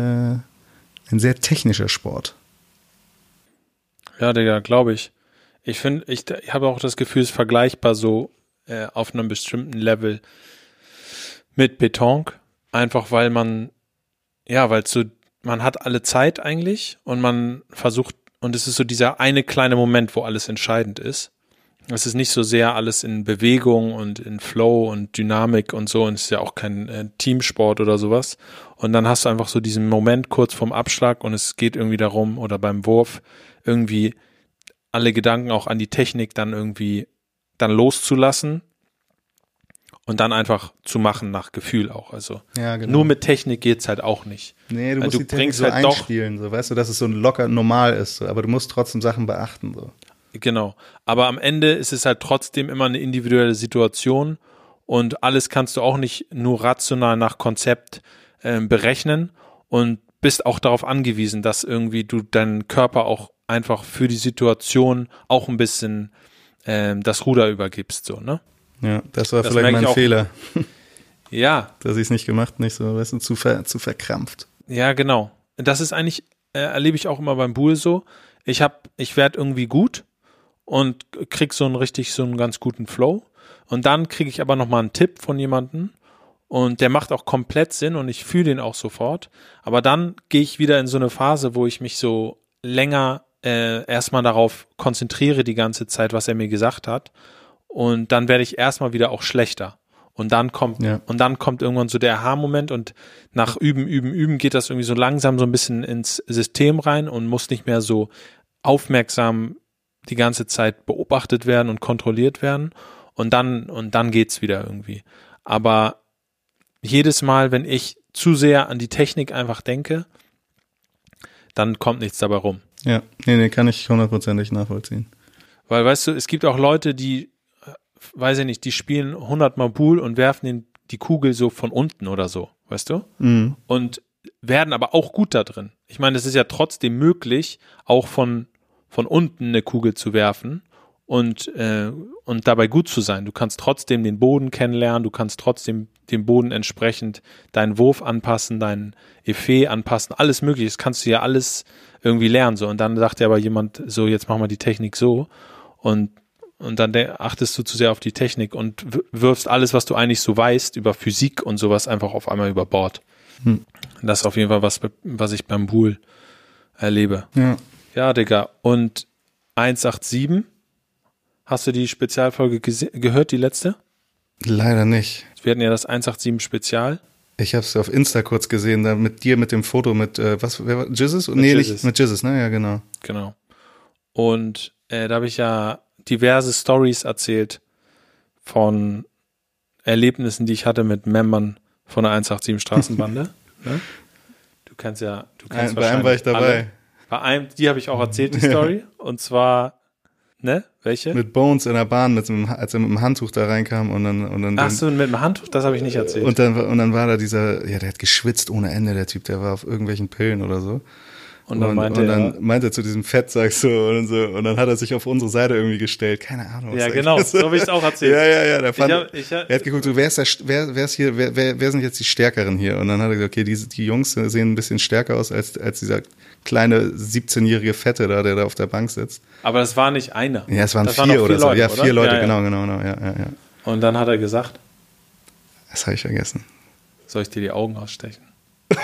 ein sehr technischer Sport. Ja, Digga, glaube ich. Ich finde, ich, ich habe auch das Gefühl, es ist vergleichbar so äh, auf einem bestimmten Level mit Beton. einfach weil man, ja, weil so, man hat alle Zeit eigentlich und man versucht, und es ist so dieser eine kleine Moment, wo alles entscheidend ist. Es ist nicht so sehr alles in Bewegung und in Flow und Dynamik und so und es ist ja auch kein äh, Teamsport oder sowas. Und dann hast du einfach so diesen Moment kurz vorm Abschlag und es geht irgendwie darum oder beim Wurf irgendwie alle Gedanken auch an die Technik dann irgendwie dann loszulassen und dann einfach zu machen nach Gefühl auch. Also Ja, genau. nur mit Technik geht's halt auch nicht. Nee, du Weil musst du die Technik bringst so halt doch- einspielen, so, weißt du, dass es so locker normal ist, so, aber du musst trotzdem Sachen beachten, so. Genau. Aber am Ende ist es halt trotzdem immer eine individuelle Situation und alles kannst du auch nicht nur rational nach Konzept ähm, berechnen und bist auch darauf angewiesen, dass irgendwie du deinen Körper auch einfach für die Situation auch ein bisschen ähm, das Ruder übergibst, so, ne? Ja, das war Das vielleicht mein. Fehler, Ja, dass ich es nicht gemacht, nicht so, weißt du, zu, ver, zu verkrampft. Ja, genau. Das ist eigentlich, äh, erlebe ich auch immer beim Buhl so. Ich hab, ich werde irgendwie gut und krieg so einen richtig, so einen ganz guten Flow. Und dann kriege ich aber nochmal einen Tipp von jemandem und der macht auch komplett Sinn und ich fühle den auch sofort. Aber dann gehe ich wieder in so eine Phase, wo ich mich so länger äh, erstmal darauf konzentriere die ganze Zeit, was er mir gesagt hat. Und dann werde ich erstmal wieder auch schlechter. Und dann kommt, Ja. und dann kommt irgendwann so der Aha-Moment und nach Üben, Üben, Üben geht das irgendwie so langsam so ein bisschen ins System rein und muss nicht mehr so aufmerksam die ganze Zeit beobachtet werden und kontrolliert werden. Und dann, und dann geht's wieder irgendwie. Aber jedes Mal, wenn ich zu sehr an die Technik einfach denke, dann kommt nichts dabei rum. Ja, nee, nee, kann ich hundertprozentig nachvollziehen. Weil, weißt du, es gibt auch Leute, die, äh, weiß ich nicht, die spielen 100 Mal Pool und werfen den, die Kugel so von unten oder so, weißt du? Mhm. Und werden aber auch gut da drin. Ich meine, es ist ja trotzdem möglich, auch von, von unten eine Kugel zu werfen und, äh, und dabei gut zu sein. Du kannst trotzdem den Boden kennenlernen, du kannst trotzdem dem Boden entsprechend deinen Wurf anpassen, deinen Effet anpassen, alles mögliche. Das kannst du ja alles irgendwie lernen. So. Und dann sagt ja aber jemand, so, jetzt machen wir die Technik so. Und, und dann achtest du zu sehr auf die Technik und wirfst alles, was du eigentlich so weißt, über Physik und sowas einfach auf einmal über Bord. Hm. Das ist auf jeden Fall was, was ich beim Buhl erlebe. Ja. Ja, Digga. Und 187, hast du die Spezialfolge gehört, die letzte? Leider nicht. Wir hatten ja das 187 Spezial. Ich habe es auf Insta kurz gesehen, da mit dir mit dem Foto mit, äh, was, wer war, Jizzes? Nee, Jizzes. nicht mit Jizzes, ne? Ja, genau. Genau. Und äh, da habe ich ja diverse Stories erzählt von Erlebnissen, die ich hatte mit Membern von der 187 Straßenbande. ne? Du kannst ja, du kannst Ein, bei einem war ich dabei. Alle. Bei einem, die habe ich auch erzählt, die Story. Und zwar, ne? Welche? Mit Bones in der Bahn, mit so einem, als er mit dem Handtuch da reinkam und dann, und dann, Ach so, mit dem Handtuch, das habe ich nicht erzählt. und dann, und dann war da dieser, ja, der hat geschwitzt ohne Ende, der Typ, der war auf irgendwelchen Pillen oder so. Und dann meinte und dann er, meinte er zu diesem Fettsack so und so, und dann hat er sich auf unsere Seite irgendwie gestellt. Keine Ahnung. was Ja, genau, so habe ich es auch erzählt. Ja, ja, ja. Der fand, hab- ich hab- er hat geguckt, so, wer ist der, wer, wer ist hier, wer, wer, wer sind jetzt die Stärkeren hier? Und dann hat er gesagt, okay, diese, die Jungs sehen ein bisschen stärker aus als, als dieser kleine 17-jährige Fette da, der da auf der Bank sitzt. aber das war nicht einer. Ja, es waren das vier noch oder so. Leute, ja, vier Leute, Ja, ja. genau, genau, genau. Ja, ja, ja. Und dann hat er gesagt, Das habe ich vergessen. soll ich dir die Augen ausstechen?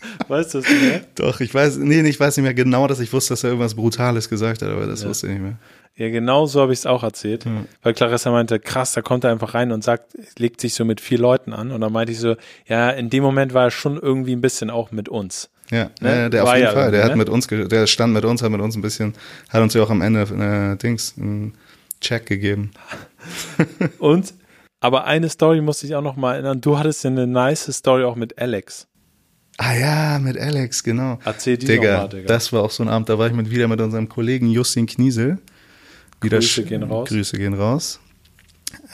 weißt du es nicht mehr? Doch, ich weiß, nee, ich weiß nicht mehr genau, dass ich wusste, dass er irgendwas Brutales gesagt hat, aber das wusste ich nicht mehr. Ja, genau so habe ich es auch erzählt. Weil Clarissa meinte, krass, da kommt er einfach rein und sagt, legt sich so mit vier Leuten an. Und dann meinte ich so, ja, in dem Moment war er schon irgendwie ein bisschen auch mit uns. Ja, Ne? ja, der auf War jeden ja Fall. Der hat ne? mit uns, der stand mit uns, hat mit uns ein bisschen, hat uns ja auch am Ende äh, Dings einen Check gegeben. Und, aber eine Story musste ich auch noch mal erinnern. Du hattest ja eine nice Story auch mit Alex. Ah ja, mit Alex, genau. Erzähl die Digga, Digga. das war auch so ein Abend, da war ich mit, wieder mit unserem Kollegen Justin Kniesel. Wieder Grüße gehen raus. Grüße gehen raus.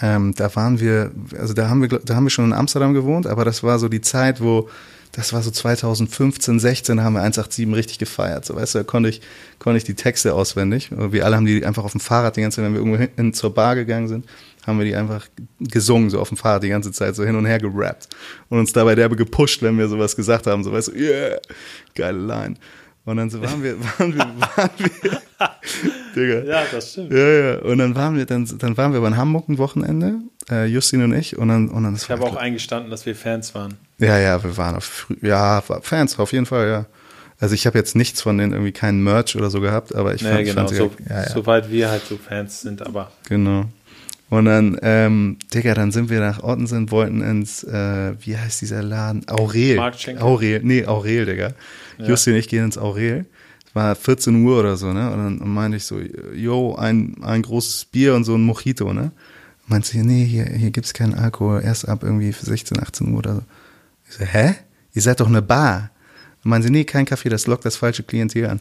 Ähm, da waren wir, also da haben wir, da haben wir schon in Amsterdam gewohnt, aber das war so die Zeit, wo, das war so 2015, 16, da haben wir 187 richtig gefeiert. So, weißt du, da konnte ich, konnte ich die Texte auswendig. Wir alle haben die einfach auf dem Fahrrad die ganze Zeit, wenn wir irgendwo hin zur Bar gegangen sind, haben wir die einfach gesungen, so auf dem Fahrrad die ganze Zeit, so hin und her gerappt. Und uns dabei derbe gepusht, wenn wir sowas gesagt haben, so weißt du, yeah, geile Line. Und dann so waren wir, waren wir, waren wir, Digga. Ja, das stimmt. Ja, ja. Und dann waren wir, dann, dann waren wir bei Hamburg ein Wochenende, äh, Justin und ich, und dann, und dann Ich habe auch eingestanden, dass wir Fans waren. Ja, ja, wir waren auf, ja, Fans, auf jeden Fall, ja. Also ich habe jetzt nichts von denen irgendwie keinen Merch oder so gehabt, aber ich Nee, fand, genau, fand sie so, ja, ja, soweit wir halt so Fans sind, aber genau. Und dann, ähm, Digga, dann sind wir nach Ottensen, wollten ins, äh, wie heißt dieser Laden? Aurel. Aurel, nee, Aurel, Digga. Justin und ich gehen ins Aurel. Es war 14 Uhr oder so, ne? Und dann meinte ich so, yo, ein, ein großes Bier und so ein Mojito, ne? Meint sie, nee, hier, hier gibt's keinen Alkohol, erst ab irgendwie 16, 18 Uhr oder so. Ich so, hä? Ihr seid doch eine Bar. Dann meinen sie, nee, kein Kaffee, das lockt das falsche Klientel an.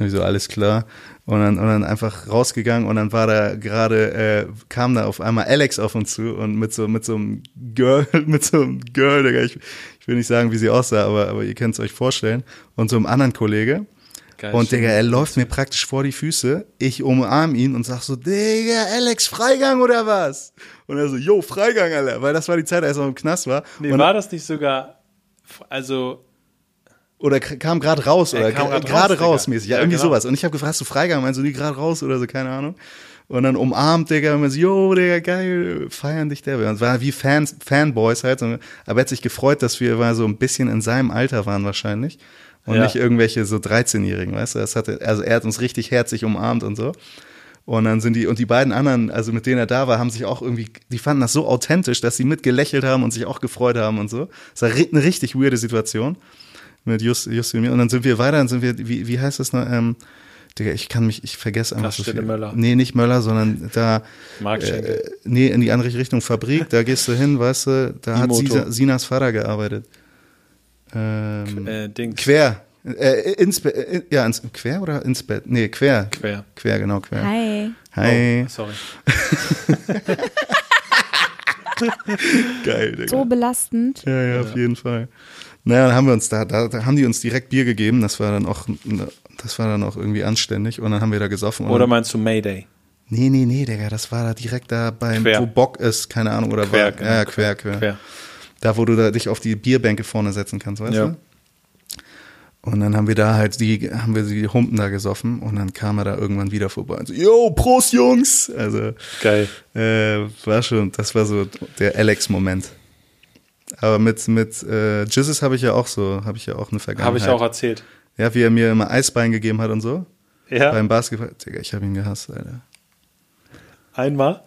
Und ich so, alles klar. Und dann, und dann einfach rausgegangen und dann war da gerade, äh, kam da auf einmal Alex auf uns zu und mit so, mit so einem Girl, mit so einem Girl, Digga, ich, ich will nicht sagen, wie sie aussah, aber, aber ihr könnt es euch vorstellen. Und so einem anderen Kollege. geil. Und Digga, er läuft mir praktisch vor die Füße. Ich umarm ihn und sag so, Digga, Alex, Freigang oder was? Und er so, yo, Freigang, Alter. Weil das war die Zeit, als er im Knast war. Nee, und, war das nicht sogar, also, oder kam gerade raus Er oder gerade raus, raus, mäßig. Ja, Ja, irgendwie genau. sowas. Und ich habe gefragt, hast du Freigang? Meinst du nie gerade raus oder so, keine Ahnung. Und dann umarmt, Digga, und man so, yo, Digga, geil, feiern dich der. Und es war wie Fans, Fanboys halt. Aber er hat sich gefreut, dass wir mal so ein bisschen in seinem Alter waren wahrscheinlich. Und Ja. nicht irgendwelche so 13-Jährigen, weißt du? Das hatte, also er hat uns richtig herzlich umarmt und so. Und dann sind die, und die beiden anderen, also mit denen er da war, haben sich auch irgendwie, die fanden das so authentisch, dass sie mitgelächelt haben und sich auch gefreut haben und so. Es war eine richtig weirde Situation mit Just, Just und mir. Und dann sind wir weiter, dann sind wir, wie, wie heißt das noch? Ähm, Digga, ich kann mich, ich vergesse einfach so viel. Möller. Nee, nicht Möller, sondern da, Marktschenke. äh, nee, in die andere Richtung Fabrik, da gehst du hin, weißt du, da hat. Sina, Sinas Vater gearbeitet. Ähm, äh, Dings. quer. Äh, ins, Be- äh, ja, ins, quer oder ins Bett? Nee, quer. Quer. Quer, genau, quer. Hi. Hi. Oh, sorry. Geil, Digga. So belastend. Ja, ja, auf jeden Fall. Naja, dann haben wir uns da, da, da haben die uns direkt Bier gegeben. Das war dann auch, das war dann auch irgendwie anständig. Und dann haben wir da gesoffen. Oder meinst du Mayday? nee, nee, nee, Digga, das war da direkt da beim, Quer. wo Bock ist, keine Ahnung, oder Quer, war, genau. ja, quer, quer, Quer. Da, wo du da dich auf die Bierbänke vorne setzen kannst, weißt Ja. du? Und dann haben wir da halt die, haben wir die Humpen da gesoffen und dann kam er da irgendwann wieder vorbei und so, yo, Prost, Jungs! Also, Geil. äh, war schon, das war so der Alex-Moment. Aber mit, mit äh, Jizzes habe ich ja auch so, habe ich ja auch eine Vergangenheit. Habe ich auch erzählt. Ja, wie er mir immer Eisbein gegeben hat und so. Ja. Beim Basketball. Digga, ich habe ihn gehasst, Alter. Einmal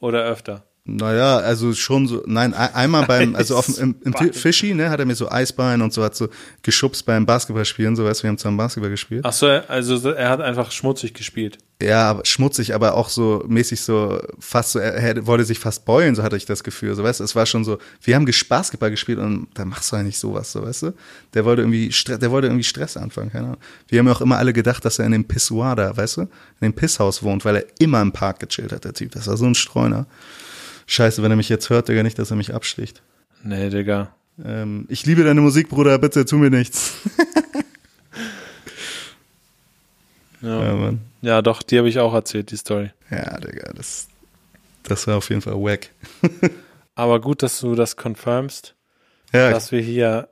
oder öfter? Naja, also schon so, nein, ein- einmal beim, also auf, im, im. Fischi, ne, hat er mir so Eisbein und so, hat so geschubst beim Basketballspielen, so weißt du, wir haben zusammen Basketball gespielt. Ach so, also er hat einfach schmutzig gespielt. Ja, aber schmutzig, aber auch so mäßig so, fast so, er, er wollte sich fast beulen, so hatte ich das Gefühl, so weißt du, es war schon so, wir haben Basketball gespielt und da machst du eigentlich sowas, so weißt du. Der wollte irgendwie, Stress, der wollte irgendwie Stress anfangen, keine Ahnung. Wir haben ja auch immer alle gedacht, dass er in dem Pissoir da, weißt du, in dem Pisshaus wohnt, weil er immer im Park gechillt hat, der Typ. Das war so ein Streuner. Scheiße, wenn er mich jetzt hört, Digga, nicht, dass er mich absticht. Nee, Digga. Ähm, ich liebe deine Musik, Bruder, bitte tu mir nichts. Ja, Ja, Mann. ja doch, die habe ich auch erzählt, die Story. Ja, Digga, das, das war auf jeden Fall wack. Aber gut, dass du das confirmst, Ja, dass wir hier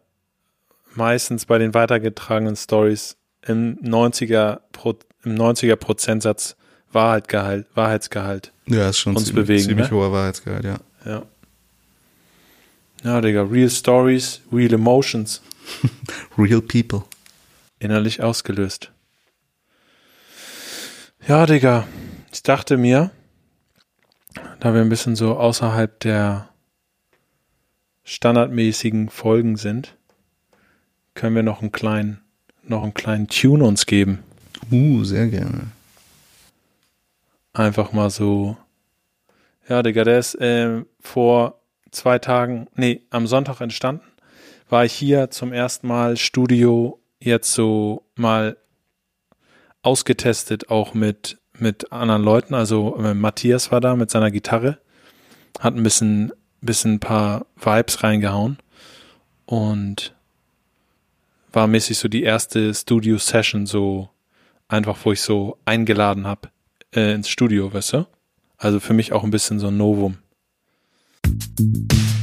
meistens bei den weitergetragenen Stories im 90er, Pro, im 90er Prozentsatz Wahrheitgehalt, Wahrheitsgehalt. ja, ist schon uns ziemlich, bewegen, ziemlich ne? hoher Wahrheitsgehalt, ja. Ja. Ja, Digga, real stories, real emotions. Real people. innerlich ausgelöst. Ja, Digga, ich dachte mir, da wir ein bisschen so außerhalb der standardmäßigen Folgen sind, können wir noch einen kleinen, noch einen kleinen Tune uns geben. Uh, sehr gerne. Einfach mal so. Ja, Digga, der ist äh, vor zwei Tagen, nee, am Sonntag entstanden. War ich hier zum ersten Mal Studio jetzt so mal ausgetestet, auch mit, mit anderen Leuten. Also äh, Matthias war da mit seiner Gitarre, hat ein bisschen, bisschen ein paar Vibes reingehauen und war mäßig so die erste Studio-Session, so einfach, wo ich so eingeladen habe äh, ins Studio, weißt du? Also für mich auch ein bisschen so ein Novum. Musik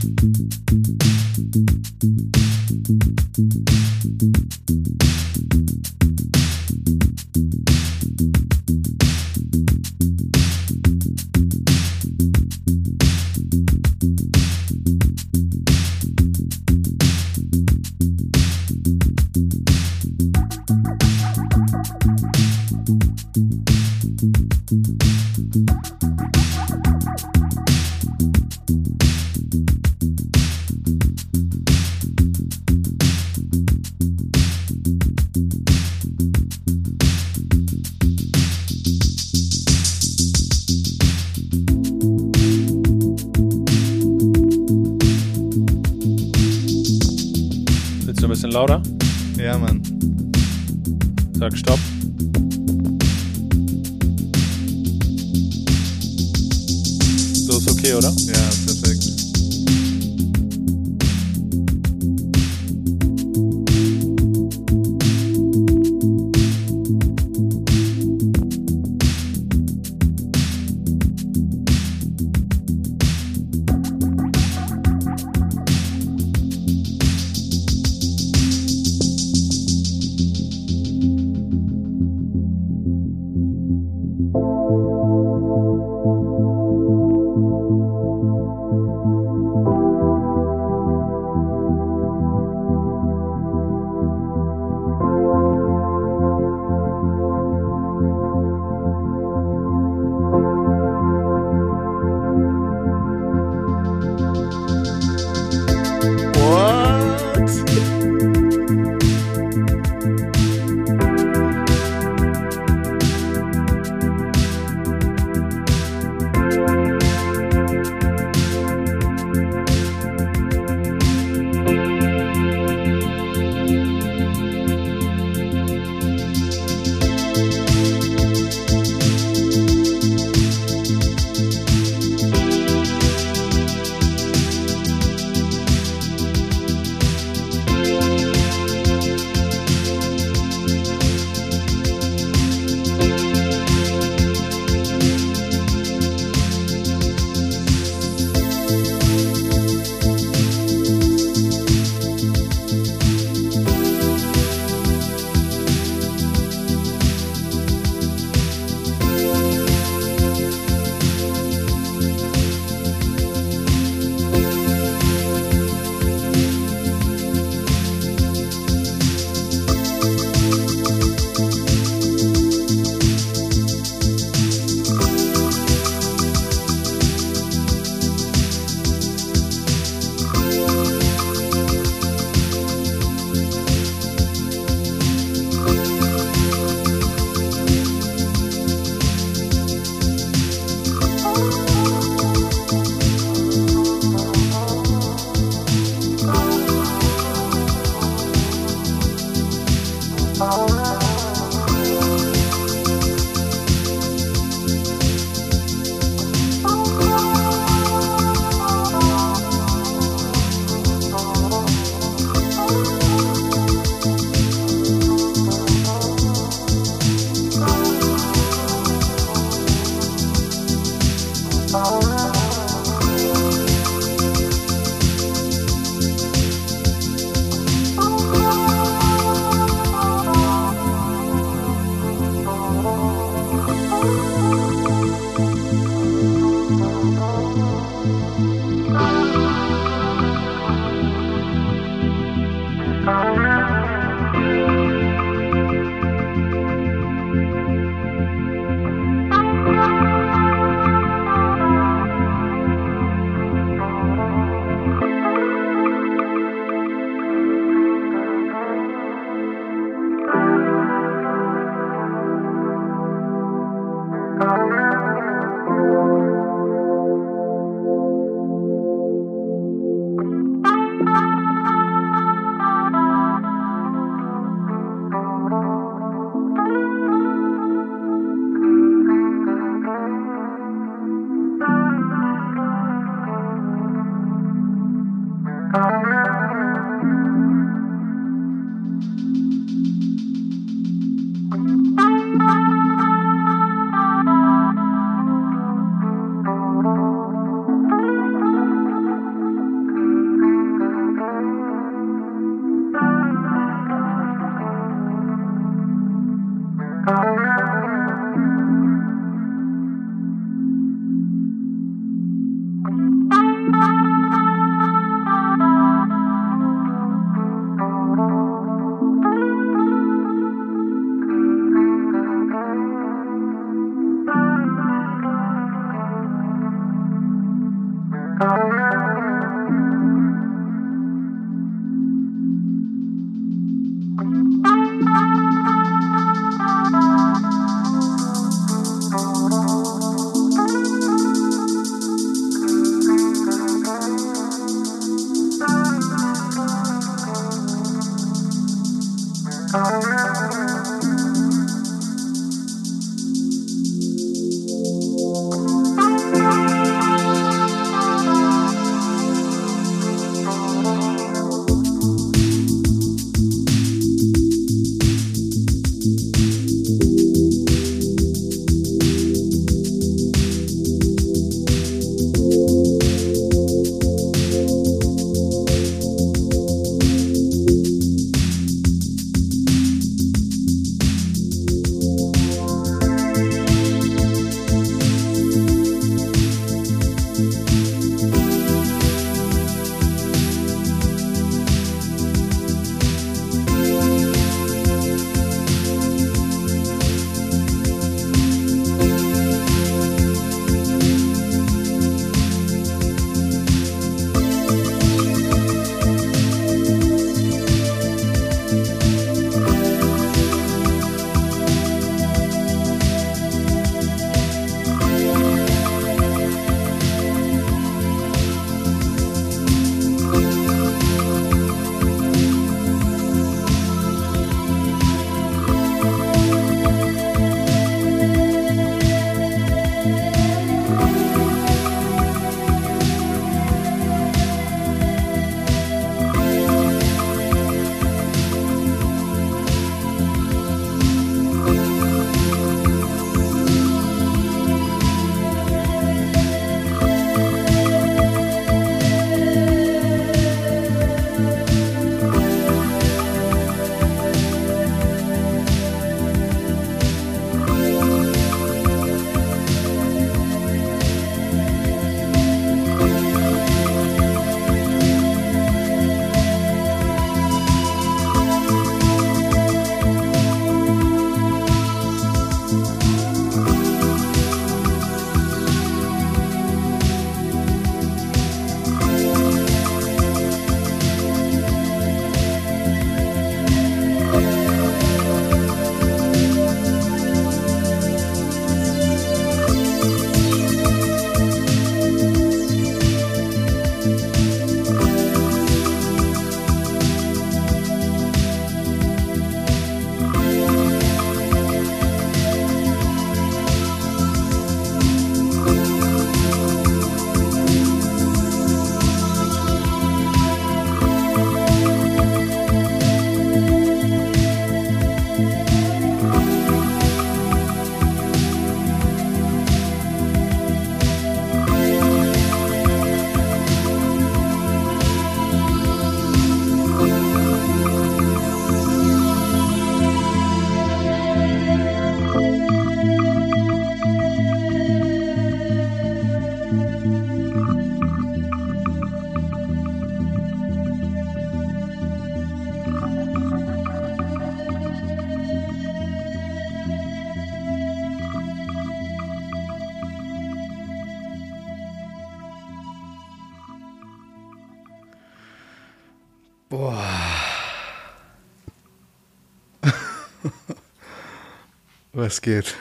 Was geht?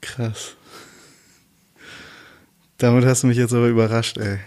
Krass. Damit hast du mich jetzt aber überrascht, ey.